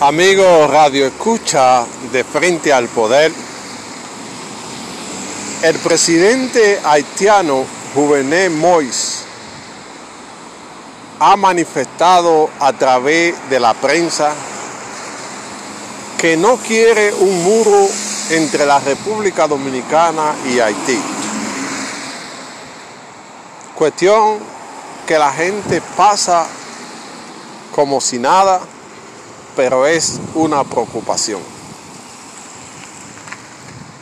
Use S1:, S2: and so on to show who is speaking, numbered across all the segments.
S1: Amigo Radio Escucha de Frente al Poder, el presidente haitiano Juvenel Mois ha manifestado a través de la prensa que no quiere un muro entre la República Dominicana y Haití. Cuestión que la gente pasa como si nada pero es una preocupación.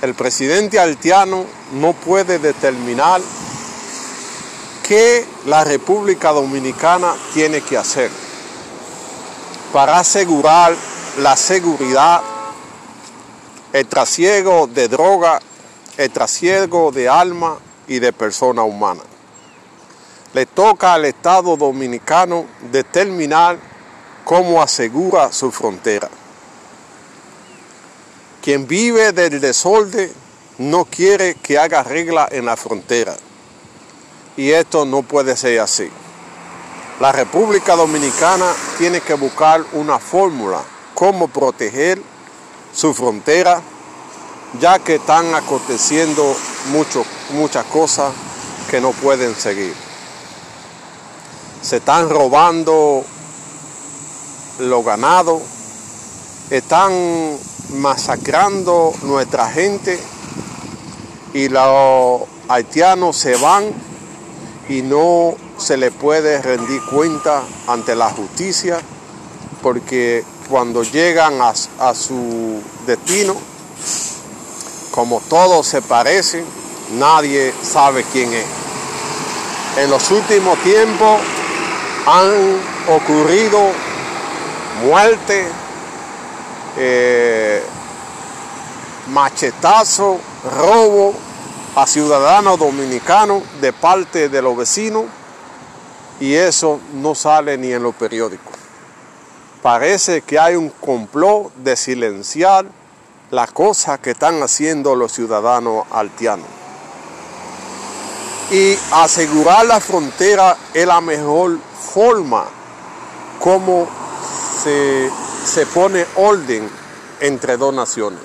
S1: El presidente haitiano no puede determinar qué la República Dominicana tiene que hacer para asegurar la seguridad, el trasiego de droga, el trasiego de alma y de persona humana. Le toca al Estado dominicano determinar cómo asegura su frontera. Quien vive del desorden no quiere que haga regla en la frontera. Y esto no puede ser así. La República Dominicana tiene que buscar una fórmula cómo proteger su frontera, ya que están aconteciendo mucho, muchas cosas que no pueden seguir. Se están robando los ganados, están masacrando nuestra gente y los haitianos se van y no se les puede rendir cuenta ante la justicia porque cuando llegan a, a su destino, como todos se parecen, nadie sabe quién es. En los últimos tiempos han ocurrido muerte, eh, machetazo, robo a ciudadanos dominicanos de parte de los vecinos y eso no sale ni en los periódicos. Parece que hay un complot de silenciar las cosas que están haciendo los ciudadanos haitianos. Y asegurar la frontera es la mejor forma como se, se pone orden entre dos naciones.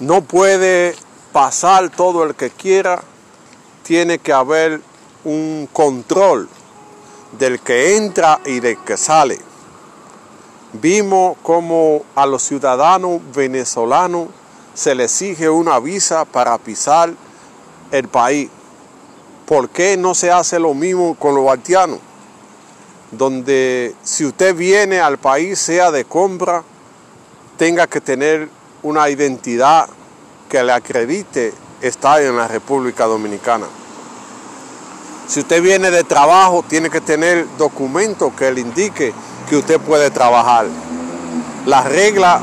S1: No puede pasar todo el que quiera, tiene que haber un control del que entra y del que sale. Vimos como a los ciudadanos venezolanos se les exige una visa para pisar el país. ¿Por qué no se hace lo mismo con los haitianos? Donde si usted viene al país, sea de compra, tenga que tener una identidad que le acredite estar en la República Dominicana. Si usted viene de trabajo, tiene que tener documentos que le indique que usted puede trabajar. La regla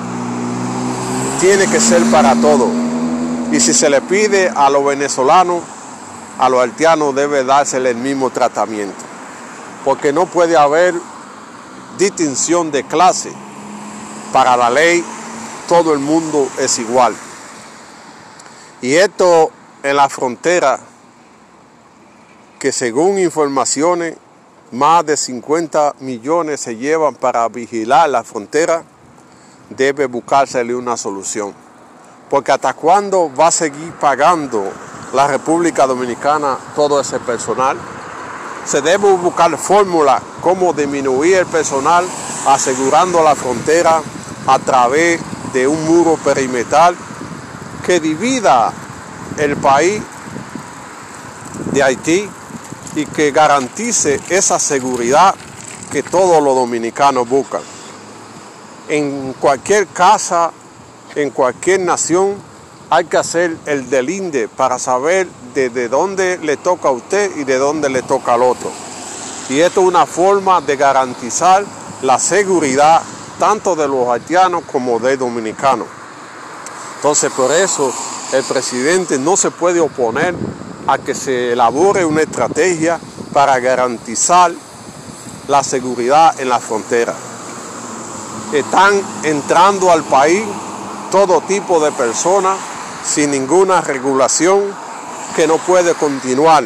S1: tiene que ser para todos. Y si se le pide a los venezolanos, a los haitianos debe dársele el mismo tratamiento. Porque no puede haber distinción de clase. Para la ley, todo el mundo es igual. Y esto en la frontera que según informaciones, más de 50 millones se llevan para vigilar la frontera, debe buscársele una solución. Porque hasta cuándo va a seguir pagando la República Dominicana todo ese personal. Se debe buscar fórmula cómo disminuir el personal asegurando la frontera a través de un muro perimetral que divida el país de Haití y que garantice esa seguridad que todos los dominicanos buscan. En cualquier casa, en cualquier nación, hay que hacer el delinde para saber desde dónde le toca a usted y de dónde le toca al otro. Y esto es una forma de garantizar la seguridad tanto de los haitianos como de dominicanos. Entonces por eso el presidente no se puede oponer a que se elabore una estrategia para garantizar la seguridad en la frontera. Están entrando al país todo tipo de personas sin ninguna regulación que no puede continuar.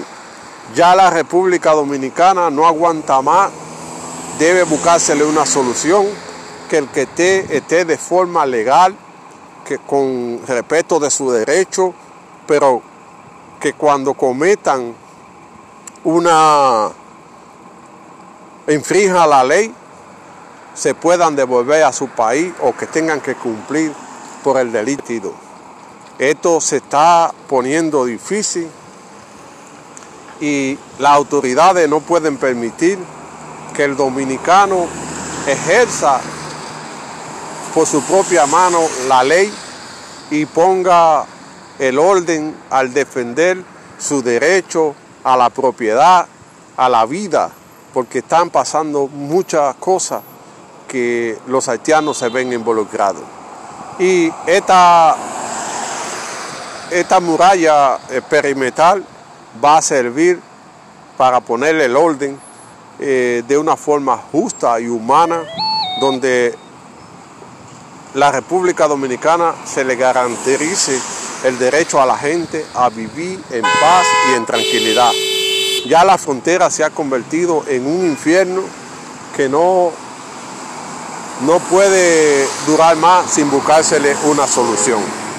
S1: Ya la República Dominicana no aguanta más debe buscársele una solución, que el que esté, esté de forma legal, que con respeto de su derecho, pero que cuando cometan una infrinja la ley, se puedan devolver a su país o que tengan que cumplir por el delito. Esto se está poniendo difícil y las autoridades no pueden permitir que el dominicano ejerza por su propia mano la ley y ponga el orden al defender su derecho a la propiedad, a la vida, porque están pasando muchas cosas que los haitianos se ven involucrados. Y esta, esta muralla perimetral va a servir para ponerle el orden eh, de una forma justa y humana, donde la República Dominicana se le garantice el derecho a la gente a vivir en paz y en tranquilidad. Ya la frontera se ha convertido en un infierno que no, no puede durar más sin buscársele una solución.